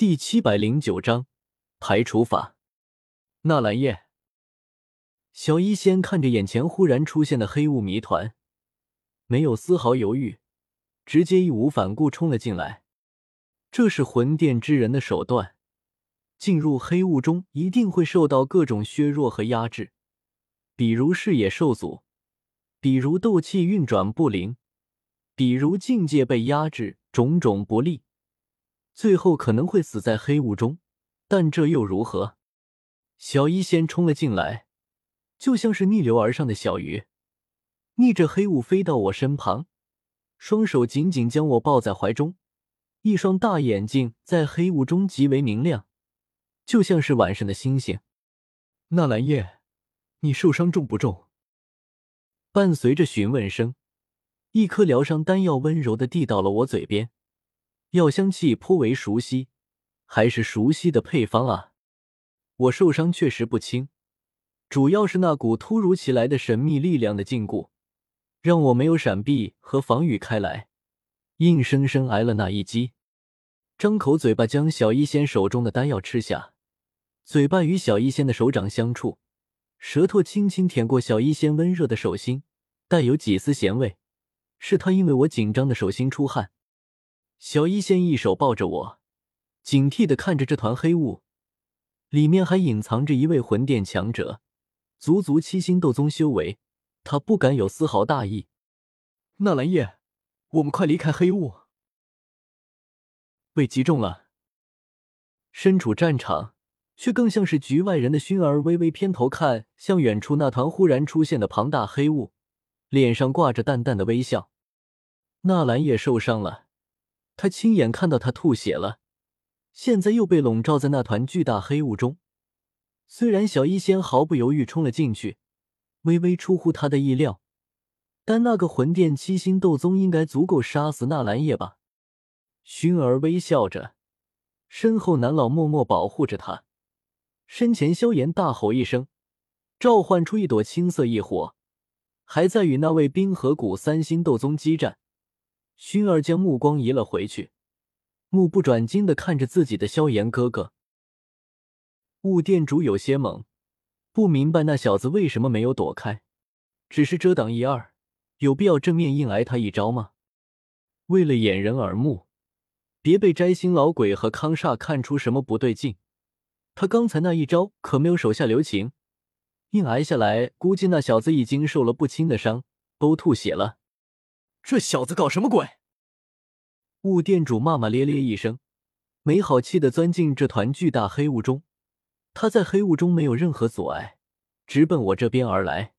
第七百零九章排除法。纳兰叶，小医仙看着眼前忽然出现的黑雾谜团，没有丝毫犹豫，直接义无反顾冲了进来。这是魂殿之人的手段，进入黑雾中一定会受到各种削弱和压制，比如视野受阻，比如斗气运转不灵，比如境界被压制，种种不利。最后可能会死在黑雾中，但这又如何？小医仙冲了进来，就像是逆流而上的小鱼，逆着黑雾飞到我身旁，双手紧紧将我抱在怀中，一双大眼睛在黑雾中极为明亮，就像是晚上的星星。纳兰叶，你受伤重不重？伴随着询问声，一颗疗伤丹药温柔的递到了我嘴边。药香气颇为熟悉，还是熟悉的配方啊！我受伤确实不轻，主要是那股突如其来的神秘力量的禁锢，让我没有闪避和防御开来，硬生生挨了那一击。张口嘴巴将小医仙手中的丹药吃下，嘴巴与小医仙的手掌相触，舌头轻轻舔过小医仙温热的手心，带有几丝咸味，是他因为我紧张的手心出汗。小医仙一手抱着我，警惕的看着这团黑雾，里面还隐藏着一位魂殿强者，足足七星斗宗修为。他不敢有丝毫大意。纳兰叶，我们快离开黑雾。被击中了。身处战场，却更像是局外人的薰儿微微偏头看向远处那团忽然出现的庞大黑雾，脸上挂着淡淡的微笑。纳兰叶受伤了。他亲眼看到他吐血了，现在又被笼罩在那团巨大黑雾中。虽然小医仙毫不犹豫冲了进去，微微出乎他的意料，但那个魂殿七星斗宗应该足够杀死纳兰叶吧？薰儿微笑着，身后南老默默保护着他。身前萧炎大吼一声，召唤出一朵青色异火，还在与那位冰河谷三星斗宗激战。熏儿将目光移了回去，目不转睛的看着自己的萧炎哥哥。雾店主有些懵，不明白那小子为什么没有躲开，只是遮挡一二，有必要正面硬挨他一招吗？为了掩人耳目，别被摘星老鬼和康煞看出什么不对劲，他刚才那一招可没有手下留情，硬挨下来，估计那小子已经受了不轻的伤，都吐血了。这小子搞什么鬼？雾店主骂骂咧咧一声，没好气的钻进这团巨大黑雾中。他在黑雾中没有任何阻碍，直奔我这边而来。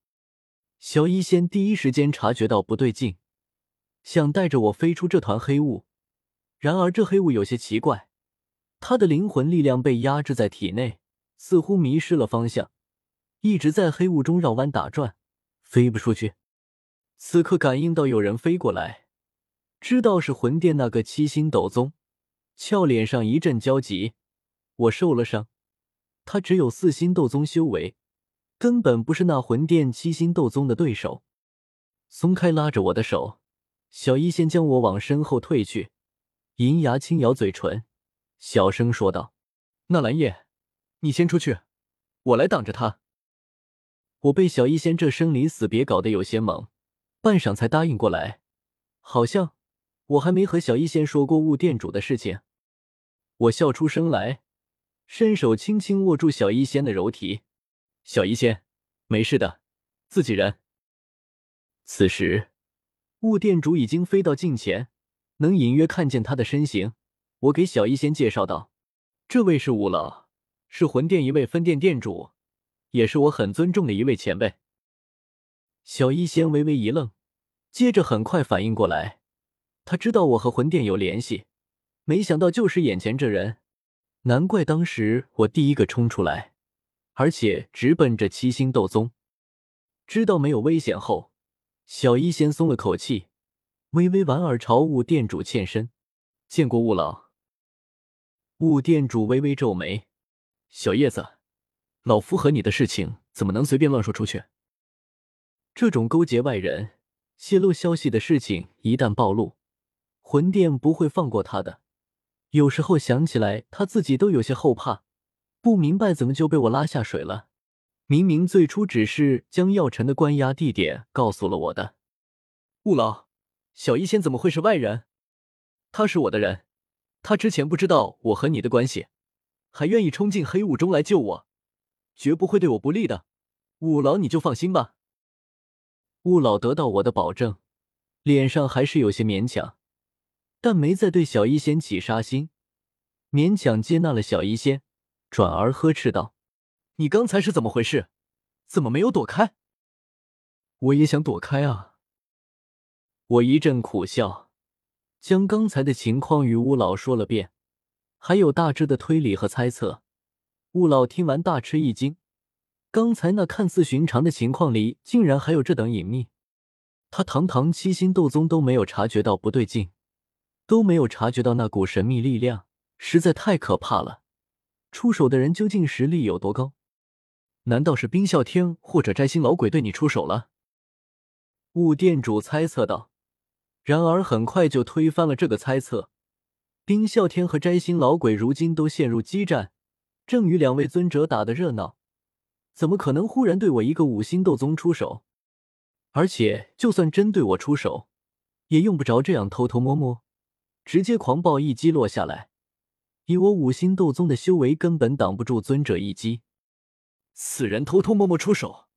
小医仙第一时间察觉到不对劲，想带着我飞出这团黑雾。然而这黑雾有些奇怪，他的灵魂力量被压制在体内，似乎迷失了方向，一直在黑雾中绕弯打转，飞不出去。此刻感应到有人飞过来，知道是魂殿那个七星斗宗，俏脸上一阵焦急。我受了伤，他只有四星斗宗修为，根本不是那魂殿七星斗宗的对手。松开拉着我的手，小医仙将我往身后退去，银牙轻咬嘴唇，小声说道：“纳兰叶，你先出去，我来挡着他。”我被小医仙这生离死别搞得有些懵。半晌才答应过来，好像我还没和小医仙说过雾店主的事情。我笑出声来，伸手轻轻握住小医仙的柔体。小医仙，没事的，自己人。此时，雾店主已经飞到近前，能隐约看见他的身形。我给小医仙介绍道：“这位是雾老，是魂殿一位分店店主，也是我很尊重的一位前辈。”小医仙微微一愣，接着很快反应过来，他知道我和魂殿有联系，没想到就是眼前这人，难怪当时我第一个冲出来，而且直奔着七星斗宗。知道没有危险后，小医仙松了口气，微微莞尔朝雾店主欠身：“见过雾老。”雾店主微微皱眉：“小叶子，老夫和你的事情怎么能随便乱说出去？”这种勾结外人、泄露消息的事情一旦暴露，魂殿不会放过他的。有时候想起来，他自己都有些后怕，不明白怎么就被我拉下水了。明明最初只是将药尘的关押地点告诉了我的。雾老，小医仙怎么会是外人？他是我的人，他之前不知道我和你的关系，还愿意冲进黑雾中来救我，绝不会对我不利的。五老，你就放心吧。雾老得到我的保证，脸上还是有些勉强，但没再对小医仙起杀心，勉强接纳了小医仙，转而呵斥道。你刚才是怎么回事？怎么没有躲开？我也想躲开啊！我一阵苦笑，将刚才的情况与乌老说了遍，还有大致的推理和猜测。乌老听完大吃一惊，刚才那看似寻常的情况里，竟然还有这等隐秘。他堂堂七星斗宗都没有察觉到不对劲，都没有察觉到那股神秘力量，实在太可怕了。出手的人究竟实力有多高？难道是冰啸天或者摘星老鬼对你出手了？雾店主猜测道。然而很快就推翻了这个猜测。冰啸天和摘星老鬼如今都陷入激战，正与两位尊者打得热闹，怎么可能忽然对我一个五星斗宗出手？而且就算真对我出手，也用不着这样偷偷摸摸，直接狂暴一击落下来。以我五星斗宗的修为，根本挡不住尊者一击。此人偷偷摸摸出手，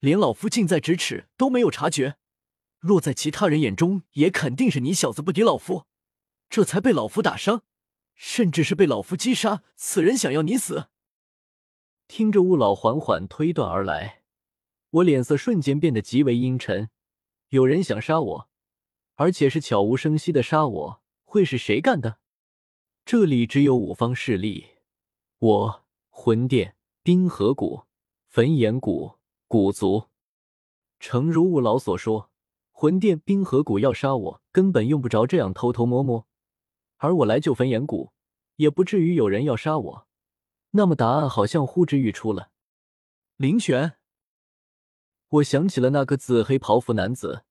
连老夫近在咫尺都没有察觉。落在其他人眼中，也肯定是你小子不敌老夫，这才被老夫打伤，甚至是被老夫击杀。此人想要你死。听着雾老缓缓推断而来，我脸色瞬间变得极为阴沉。有人想杀我，而且是悄无声息的杀我，会是谁干的？这里只有五方势力，我魂殿。冰河谷、焚炎谷、古族，诚如雾老所说，魂殿、冰河谷要杀我，根本用不着这样偷偷摸摸。而我来救焚炎谷，也不至于有人要杀我。那么答案好像呼之欲出了。林泉，我想起了那个紫黑袍服男子，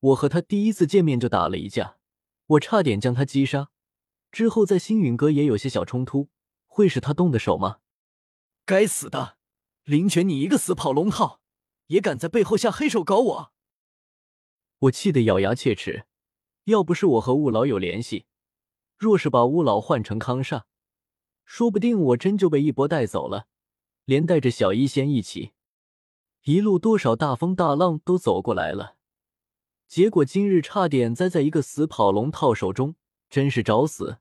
我和他第一次见面就打了一架，我差点将他击杀。之后在星陨阁也有些小冲突，会是他动的手吗？该死的林泉，你一个死跑龙套，也敢在背后下黑手搞我！我气得咬牙切齿。要不是我和雾老有联系，若是把雾老换成康煞，说不定我真就被一波带走了，连带着小医仙一起。一路多少大风大浪都走过来了，结果今日差点栽在一个死跑龙套手中，真是找死！